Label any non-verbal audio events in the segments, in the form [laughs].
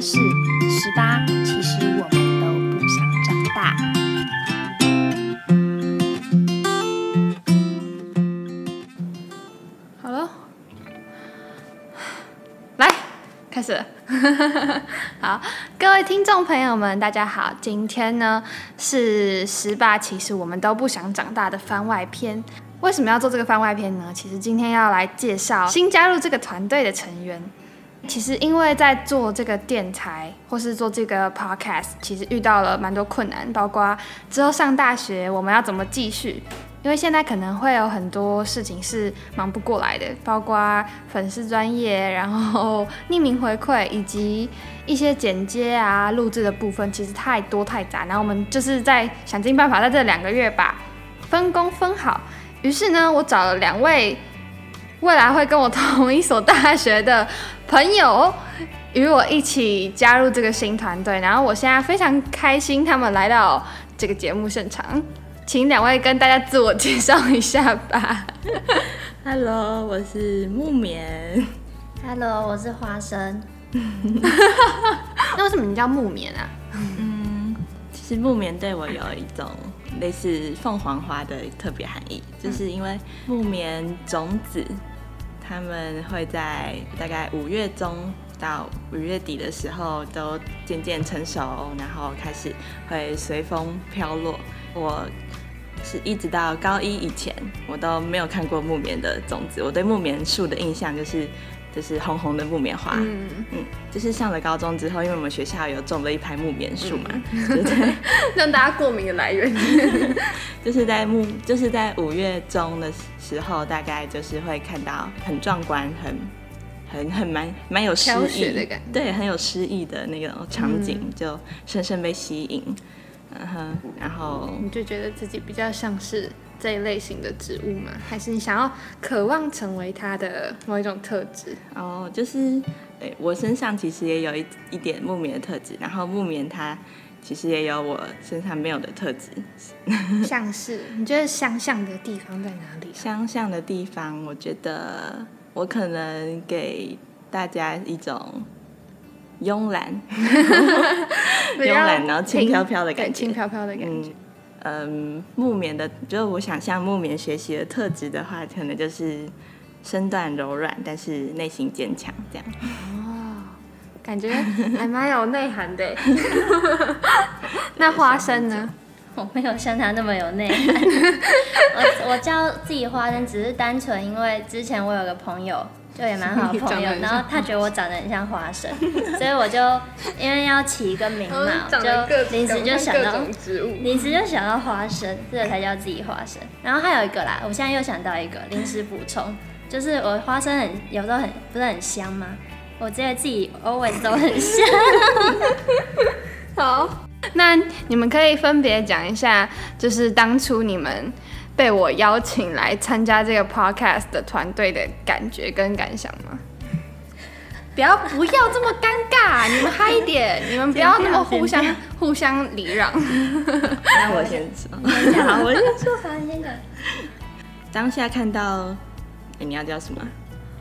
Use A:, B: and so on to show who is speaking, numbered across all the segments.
A: 是十八，其实我们都不想长大。好了，[sighs] 来开始。[laughs] 好，各位听众朋友们，大家好。今天呢是十八，其实我们都不想长大的番外篇。为什么要做这个番外篇呢？其实今天要来介绍新加入这个团队的成员。其实因为在做这个电台或是做这个 podcast，其实遇到了蛮多困难，包括之后上大学我们要怎么继续。因为现在可能会有很多事情是忙不过来的，包括粉丝专业，然后匿名回馈，以及一些剪接啊、录制的部分，其实太多太杂。然后我们就是在想尽办法，在这两个月把分工分好。于是呢，我找了两位未来会跟我同一所大学的朋友，与我一起加入这个新团队。然后我现在非常开心，他们来到这个节目现场。请两位跟大家自我介绍一下吧。
B: Hello，我是木棉。
C: Hello，我是花生。[laughs]
A: 那为什么你叫木棉啊？
B: 嗯，其实木棉对我有一种类似凤凰花的特别含义，就是因为木棉种子，他们会在大概五月中到五月底的时候都渐渐成熟，然后开始会随风飘落。我是一直到高一以前，我都没有看过木棉的种子。我对木棉树的印象就是就是红红的木棉花。
A: 嗯，
B: 嗯，就是上了高中之后，因为我们学校有种了一排木棉树嘛，[laughs] [laughs]
A: 让大家过敏的来源。[laughs]
B: 就是在木，就是在五月中的时候，大概就是会看到很壮观、很很很蛮蛮有诗意
A: 的感觉
B: 对，很有诗意的那种场景，
A: 嗯
B: 就深深被吸引。嗯哼，然后
A: 你就觉得自己比较像是这一类型的植物吗？还是你想要渴望成为它的某一种特质？
B: 哦，就是，对我身上其实也有一一点木棉的特质，然后木棉它其实也有我身上没有的特质，
A: 像是你觉得相像的地方在哪里？
B: 相像的地方，我觉得我可能给大家一种慵懒、[laughs] [laughs] 慵懒然后轻飘飘的感觉
A: 对轻飘飘的感觉。
B: 嗯木棉的，就是我想向木棉学习的特质的话，可能就是身段柔软，但是内心坚强，这样。
A: 哦，感觉还蛮有内涵的。[laughs] 那花生呢？
C: 我没有像他那么有内涵。我我叫自己花生，只是单纯因为之前我有个朋友，就也蛮好 [laughs] 朋友然后他觉得我长得很像花生，[laughs] 所以我就因为要起一个名嘛，[laughs] 就临时就想到
A: 植物。
C: 临时就想到花生，这个才叫自己花生。然后还有一个啦，我现在又想到一个临时补充，就是我花生很有时候很不是很香吗？我觉得自己 always 都很香。
A: 好，那你们可以分别讲一下，就是当初你们被我邀请来参加这个 podcast 的团队的感觉跟感想吗？不要不要这么尴尬，你们嗨一点，你们不要那么互相互相礼让。
B: 那我先说，好，我先说。
C: 好，你先讲。
B: 当下看到，诶你要叫什么？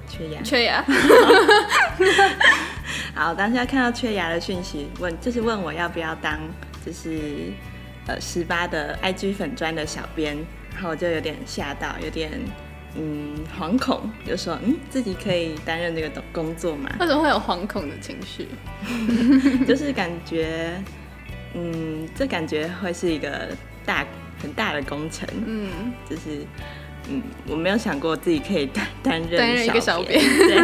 B: 缺牙。
A: 缺牙，
B: 好，当下看到缺牙的讯息，问就是问我要不要当就是呃十八的 IG 粉砖的小编，然后我就有点吓到，有点嗯惶恐，就说嗯自己可以担任这个工作吗，
A: 为什么会有惶恐的情绪？[laughs] [laughs]
B: 就是感觉嗯这感觉会是一个大很大的工程，
A: 嗯，
B: 就是。嗯，我没有想过自己可以担担任
A: 担任一个小编 [laughs]
B: 对，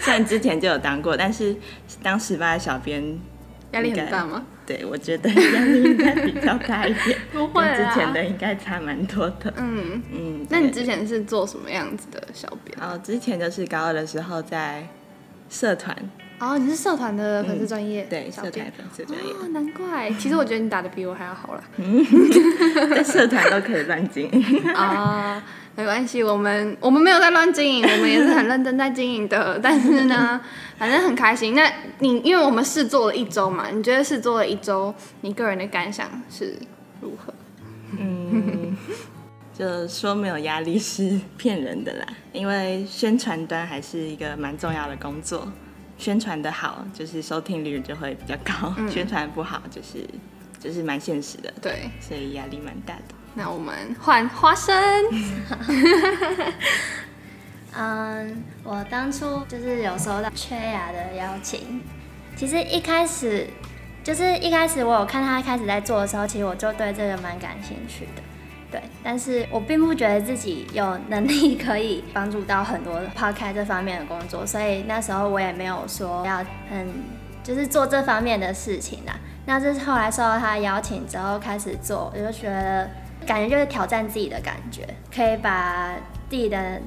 B: 虽然之前就有当过，但是当十八的小编
A: 压力很大吗？
B: 对，我觉得压力应该比较大一点，[laughs]
A: 不会
B: 之前的应该差蛮多的。
A: 嗯，
B: 嗯，
A: 那你之前是做什么样子的小编？
B: 哦之前就是高二的时候在社团，
A: 哦，你是社团的粉丝专业、
B: 对社团。粉丝专业，
A: 哦，难怪。其实我觉得你打的比我还要好啦。[laughs]
B: 在社团都可以乱经营。
A: 啊、没关系，我们我们没有在乱经营，我们也是很认真在经营的。但是呢，[laughs] 反正很开心。那你因为我们试做了一周嘛，你觉得试做了一周，你个人的感想是如何？
B: 嗯，就说没有压力是骗人的啦，因为宣传端还是一个蛮重要的工作。宣传的好，就是收听率就会比较高；宣传不好，就是就是蛮现实的。
A: 对，
B: 所以压力蛮大的。
A: 那我们换花生。[laughs]
C: 嗯，我当初就是有收到缺牙的邀请。其实一开始就是一开始我有看他开始在做的时候，其实我就对这个蛮感兴趣的。对，但是我并不觉得自己有能力可以帮助到很多 [laughs] 抛开这方面的工作，所以那时候我也没有说要很就是做这方面的事情啦。那这是后来受到他邀请之后开始做，我就觉得感觉就是挑战自己的感觉，可以把自己的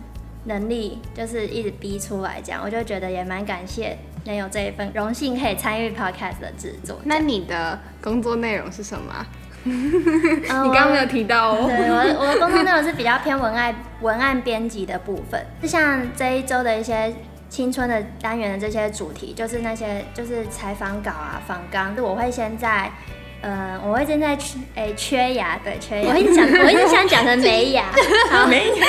C: 能力就是一直逼出来，这样我就觉得也蛮感谢能有这一份荣幸可以参与 podcast 的制作。
A: 那你的工作内容是什么？[laughs] 你刚刚没有提到哦。
C: 对，我我的工作内容是比较偏文案文案编辑的部分，就像这一周的一些青春的单元的这些主题，就是那些就是采访稿啊、访纲，就我会先在，呃，我会正在缺诶缺牙，对缺牙，我一直想我一直想讲成没牙，
B: 好 [laughs] 没牙，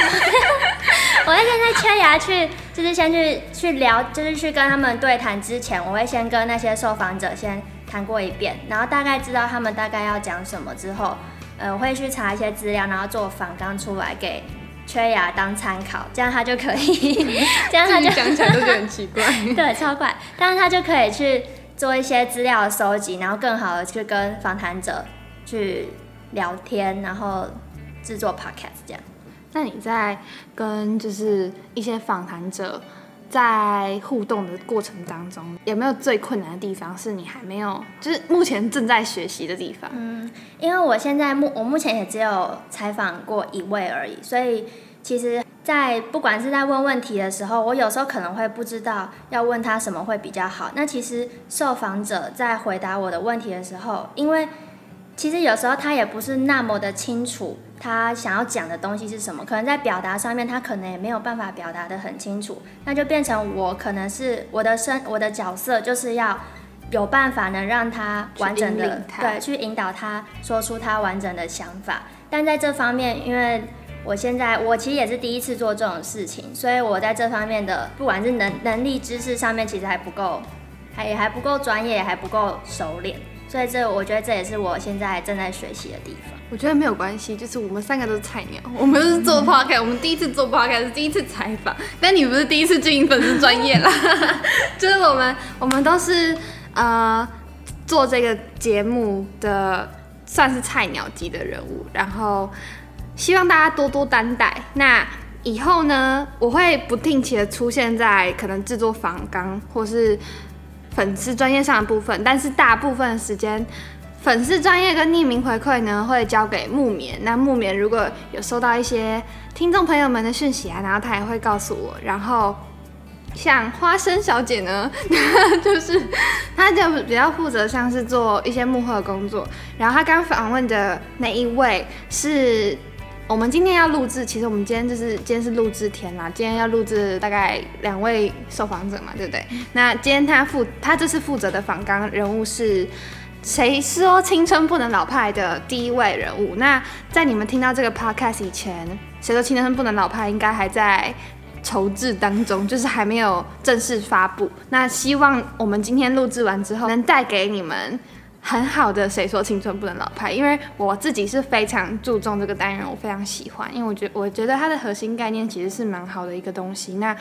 B: [laughs]
C: 我会正在缺牙去，就是先去去聊，就是去跟他们对谈之前，我会先跟那些受访者先。谈过一遍，然后大概知道他们大概要讲什么之后，呃，我会去查一些资料，然后做反纲出来给缺牙当参考，这样他就可以，[laughs] 这样他就
A: 讲起来都觉得很奇怪，
C: 对，超怪，但是他就可以去做一些资料的收集，然后更好的去跟访谈者去聊天，然后制作 podcast 这样。
A: 那你在跟就是一些访谈者？在互动的过程当中，有没有最困难的地方是你还没有，就是目前正在学习的地方？
C: 嗯，因为我现在目我目前也只有采访过一位而已，所以其实，在不管是在问问题的时候，我有时候可能会不知道要问他什么会比较好。那其实受访者在回答我的问题的时候，因为其实有时候他也不是那么的清楚。他想要讲的东西是什么？可能在表达上面，他可能也没有办法表达的很清楚，那就变成我可能是我的身，我的角色就是要有办法能让他完整的对去引导他说出他完整的想法。但在这方面，因为我现在我其实也是第一次做这种事情，所以我在这方面的不管是能能力知识上面，其实还不够，还也还不够专业，还不够熟练。所以这我觉得这也是我现在正在学习的地方。
A: 我觉得没有关系，就是我们三个都是菜鸟，我们都是做 podcast，我们第一次做 podcast 是第一次采访，但你不是第一次经营粉丝专业啦，[laughs] 就是我们我们都是呃做这个节目的算是菜鸟级的人物，然后希望大家多多担待。那以后呢，我会不定期的出现在可能制作访纲或是粉丝专业上的部分，但是大部分的时间。粉丝专业跟匿名回馈呢，会交给木棉。那木棉如果有收到一些听众朋友们的讯息啊，然后他也会告诉我。然后像花生小姐呢，[laughs] 就是她就比较负责像是做一些幕后的工作。然后她刚访问的那一位是我们今天要录制，其实我们今天就是今天是录制天啦，今天要录制大概两位受访者嘛，对不对？那今天他负他这次负责的访纲人物是。谁说青春不能老派的第一位人物？那在你们听到这个 podcast 以前，谁说青春不能老派应该还在筹制当中，就是还没有正式发布。那希望我们今天录制完之后，能带给你们很好的谁说青春不能老派？因为我自己是非常注重这个单元，我非常喜欢，因为我觉我觉得它的核心概念其实是蛮好的一个东西。那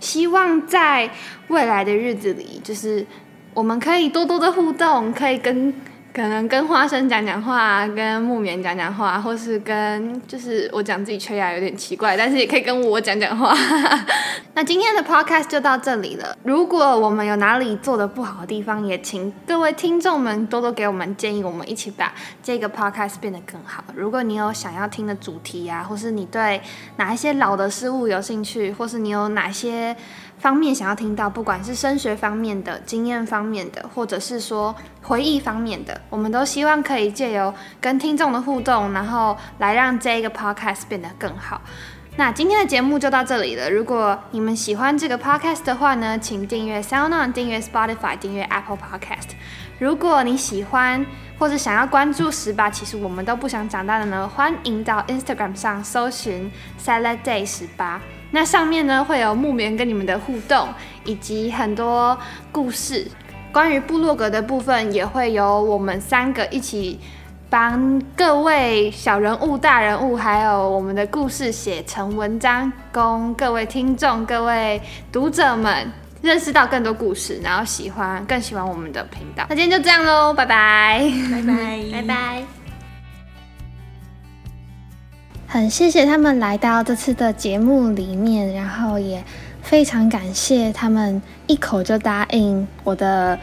A: 希望在未来的日子里，就是。我们可以多多的互动，可以跟可能跟花生讲讲话，跟木棉讲讲话，或是跟就是我讲自己缺牙有点奇怪，但是也可以跟我讲讲话。[laughs] 那今天的 podcast 就到这里了。如果我们有哪里做的不好的地方，也请各位听众们多多给我们建议，我们一起把这个 podcast 变得更好。如果你有想要听的主题啊，或是你对哪一些老的事物有兴趣，或是你有哪些。方面想要听到，不管是升学方面的经验方面的，或者是说回忆方面的，我们都希望可以借由跟听众的互动，然后来让这一个 podcast 变得更好。那今天的节目就到这里了。如果你们喜欢这个 podcast 的话呢，请订阅 SoundOn，订阅 Spotify，订阅 Apple Podcast。如果你喜欢或者想要关注十八，其实我们都不想长大的呢，欢迎到 Instagram 上搜寻 Salad Day 十八。
D: 那上面呢会有木棉跟你们的互动，以及很多故事。关于部落格的部分，也会由我们三个一起帮各位小人物、大人物，还有我们的故事写成文章，供各位听众、各位读者们认识到更多故事，然后喜欢更喜欢我们的频道。那今天就这样喽，拜拜，
B: 拜拜，
C: 拜拜。
D: 很谢谢他们来到这次的节目里面，然后也非常感谢他们一口就答应我的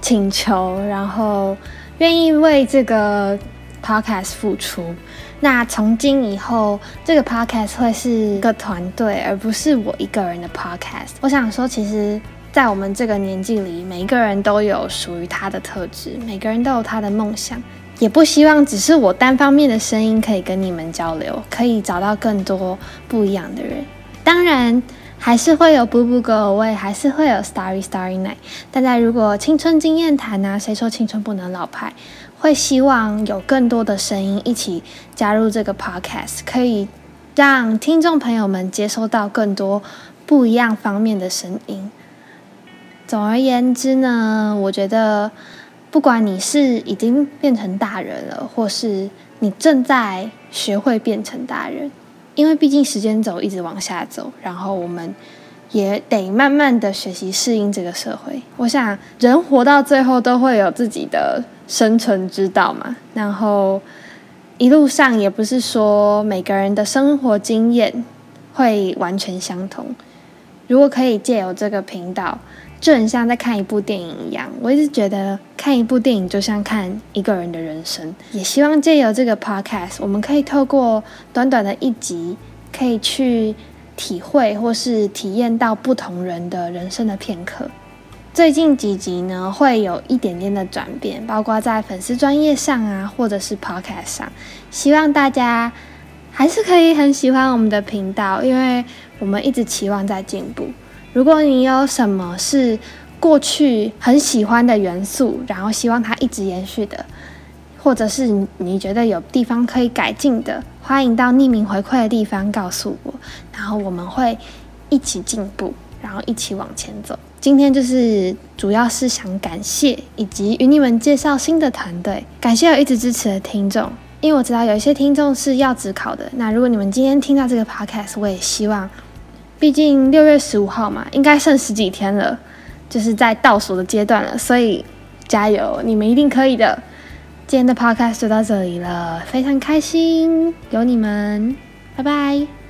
D: 请求，然后愿意为这个 podcast 付出。那从今以后，这个 podcast 会是一个团队，而不是我一个人的 podcast。我想说，其实，在我们这个年纪里，每一个人都有属于他的特质，每个人都有他的梦想。也不希望只是我单方面的声音可以跟你们交流，可以找到更多不一样的人。当然，还是会有 Boo Boo Go Away，还是会有 Starry Starry Night。大家如果青春经验谈啊，谁说青春不能老派？会希望有更多的声音一起加入这个 Podcast，可以让听众朋友们接收到更多不一样方面的声音。总而言之呢，我觉得。不管你是已经变成大人了，或是你正在学会变成大人，因为毕竟时间轴一直往下走，然后我们也得慢慢的学习适应这个社会。我想人活到最后都会有自己的生存之道嘛，然后一路上也不是说每个人的生活经验会完全相同。如果可以借由这个频道。就很像在看一部电影一样，我一直觉得看一部电影就像看一个人的人生。也希望借由这个 podcast，我们可以透过短短的一集，可以去体会或是体验到不同人的人生的片刻。最近几集呢，会有一点点的转变，包括在粉丝专业上啊，或者是 podcast 上。希望大家还是可以很喜欢我们的频道，因为我们一直期望在进步。如果你有什么是过去很喜欢的元素，然后希望它一直延续的，或者是你觉得有地方可以改进的，欢迎到匿名回馈的地方告诉我，然后我们会一起进步，然后一起往前走。今天就是主要是想感谢以及与你们介绍新的团队，感谢有一直支持的听众，因为我知道有一些听众是要职考的。那如果你们今天听到这个 podcast，我也希望。毕竟六月十五号嘛，应该剩十几天了，就是在倒数的阶段了，所以加油，你们一定可以的。今天的 podcast 就到这里了，非常开心有你们，拜拜。